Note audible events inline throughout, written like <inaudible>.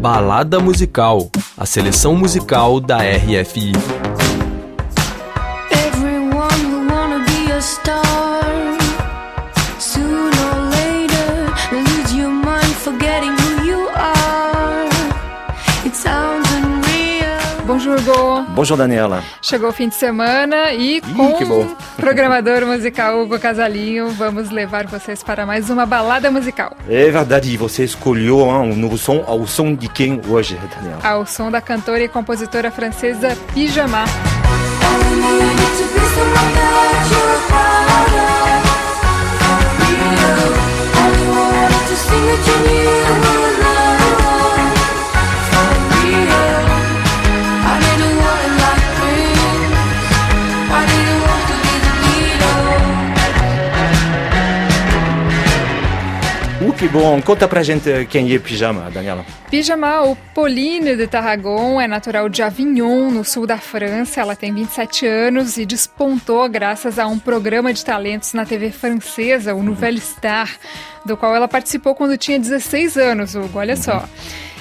Balada Musical, a seleção musical da RFI. Everyone will wanna be a star. Bonjour, Hugo. Bonjour Daniela. Chegou o fim de semana e com que bom. o <laughs> programador musical Hugo Casalinho, vamos levar vocês para mais uma balada musical. É verdade, você escolheu hein, um novo som ao som de quem hoje, Daniela? Ao som da cantora e compositora francesa need is que bom. Conta pra gente quem é Pijama, Daniela. Pyjama, ou Pauline de Tarragon, é natural de Avignon, no sul da França. Ela tem 27 anos e despontou graças a um programa de talentos na TV francesa, o Nouvelle Star, do qual ela participou quando tinha 16 anos, Hugo. Olha só.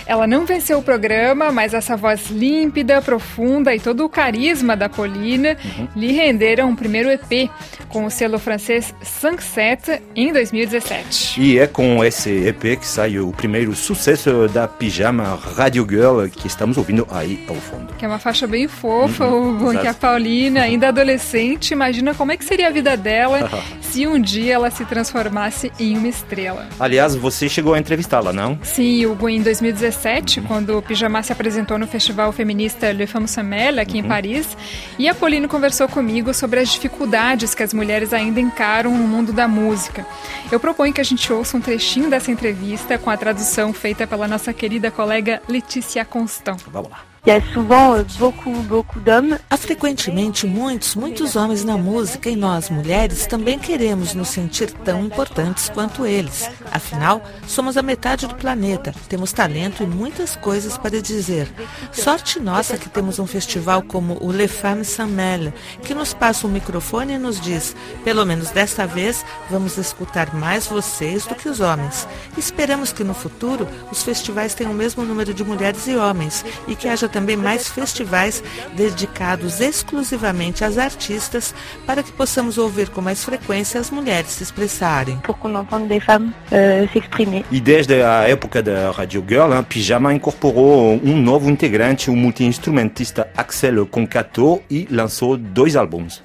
Ela não venceu o programa, mas essa voz límpida, profunda e todo o carisma da Paulina lhe renderam um primeiro EP com o selo francês 5-7 em 2017. E é com esse EP que sai o primeiro sucesso da Pijama Radio Girl que estamos ouvindo aí ao fundo. Que é uma faixa bem fofa, exato. que a Paulina, ainda adolescente, imagina como é que seria a vida dela <laughs> se um dia ela se transformasse em uma estrela. Aliás, você chegou a entrevistá-la, não? Sim, Hugo, em 2017, quando o Pijama se apresentou no festival feminista Le Femme Semelle, aqui em Paris, e a Pauline conversou comigo sobre as dificuldades que as mulheres ainda encaram no mundo da música. Eu proponho que a gente ouça um trechinho dessa entrevista com a tradução feita pela nossa querida colega Letícia Constant. Vamos lá. Souvent euh. Há frequentemente muitos, muitos homens na música e nós, mulheres, também queremos nos sentir tão importantes quanto eles. Afinal, somos a metade do planeta, temos talento e muitas coisas para dizer. Sorte nossa que temos um festival como o Les Femmes Sans que nos passa um microfone e nos diz, pelo menos desta vez, vamos escutar mais vocês do que os homens. Esperamos que no futuro os festivais tenham o mesmo número de mulheres e homens e que haja também mais festivais dedicados exclusivamente às artistas para que possamos ouvir com mais frequência as mulheres se expressarem. pour qu'on entende des femmes euh, s'exprimer. E desde a época da Radio Girl, hein, Pijama incorporou um novo integrante, o multi-instrumentista Axel Concato, e lançou dois álbuns.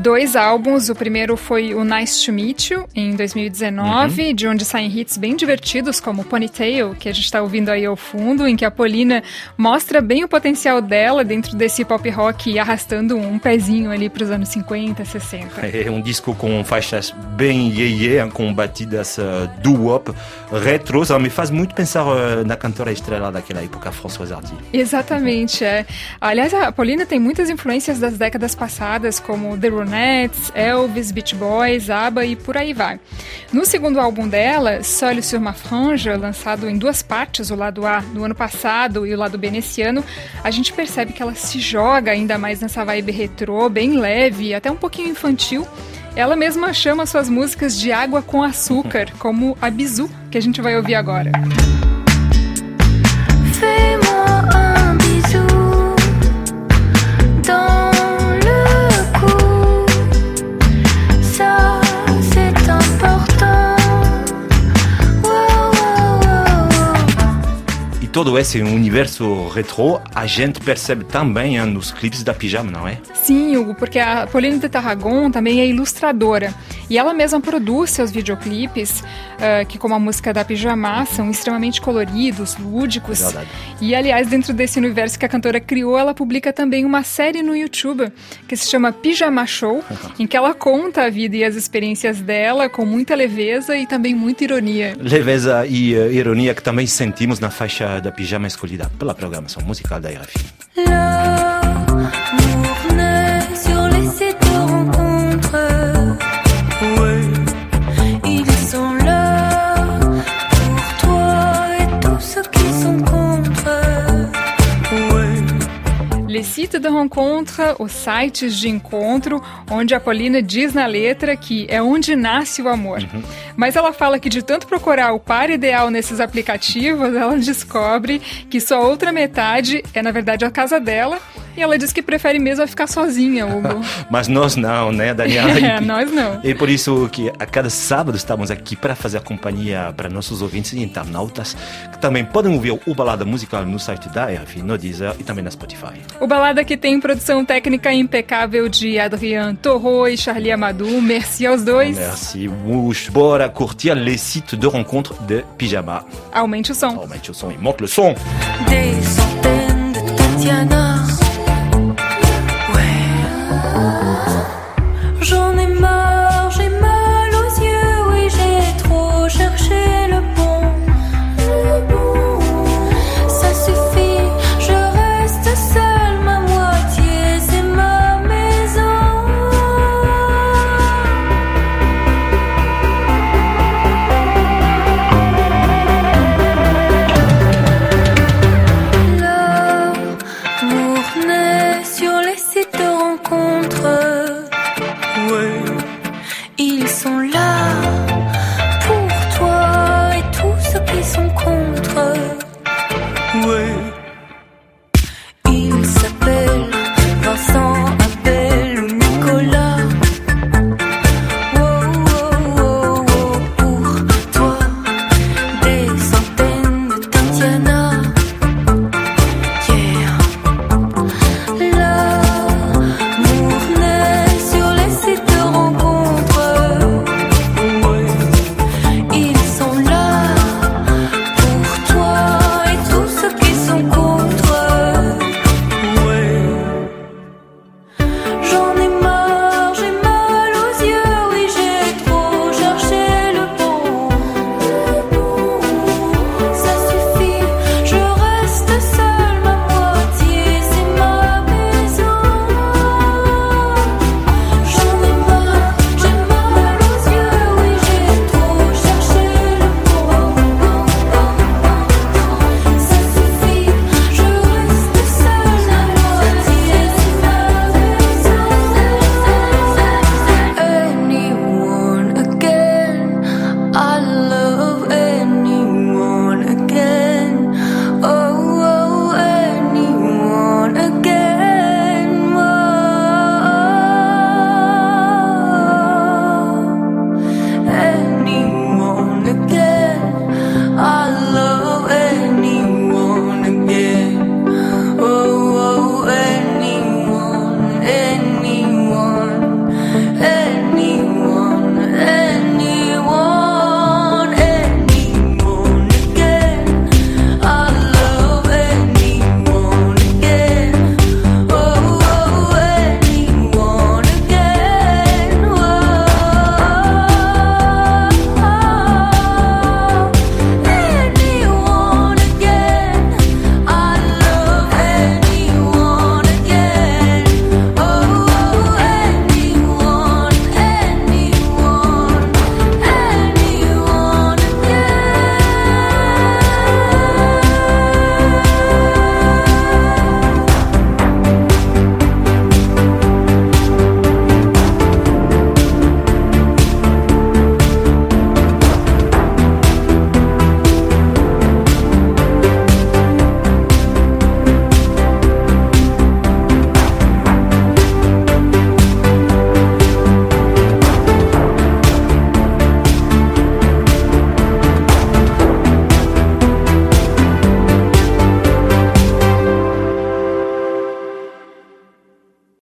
Dois álbuns, o primeiro foi o Nice to Meet You, em 2019, de onde saem hits bem divertidos, como Ponytail, que a gente está ouvindo aí ao fundo, em que a Paulina mostra bem o potencial dela dentro desse pop rock, arrastando um pezinho ali para os anos 50, 60. É um disco com faixas bem iê com batidas uh, doo-wop, retros, me faz muito pensar uh, na cantora estrela daquela época, Françoise Hardy. Exatamente, é. Aliás, a Paulina tem muitas influências das décadas passadas, como The Ronettes, Elvis, Beach Boys, ABBA e por aí vai. No segundo álbum dela, Seul sur ma frange, lançado em duas partes, o lado A do ano passado e o lado B nesse ano, a gente percebe que ela se joga ainda mais nessa vibe retrô, bem leve, até um pouquinho infantil. Ela mesma chama suas músicas de água com açúcar, como a Bizu, que a gente vai ouvir agora. Todo esse universo retrô a gente percebe também hein, nos clipes da Pijama, não é? Sim, Hugo, porque a Pauline de Tarragon também é ilustradora. E ela mesma produz seus videoclipes, ah, que como a música da Pijama, são extremamente coloridos, lúdicos. Verdade. E aliás, dentro desse universo que a cantora criou, ela publica também uma série no YouTube que se chama Pijama Show, em que ela conta a vida e as experiências dela com muita leveza e também muita ironia. Leveza e uh, ironia que também sentimos na faixa da Pijama escolhida pela programação musical da RFI. Toi et tous ceux qui sont contre. site de rencontre, os sites de encontro, onde a Paulina diz na letra que é onde nasce o amor. Mas ela fala que de tanto procurar o par ideal nesses aplicativos, <laughs> ela descobre que sua outra metade é, na verdade, a casa dela. E ela diz que prefere mesmo ficar sozinha, Hugo. <laughs> Mas nós não, né, Daniela? <laughs> É, nós não. E por isso que a cada sábado estamos aqui para fazer a companhia para nossos ouvintes e internautas, que também podem ouvir o Balada Musical no site da RF, no Deezer e também na Spotify. O Balada que tem produção técnica impecável de Adrien Torro e Charlie Amadou. Merci aos dois. Merci. Mouche. Bora curtir les sites de rencontre de pyjama. Aumente o som. Aumente o som e monte le son. Des centaines de Tatiana.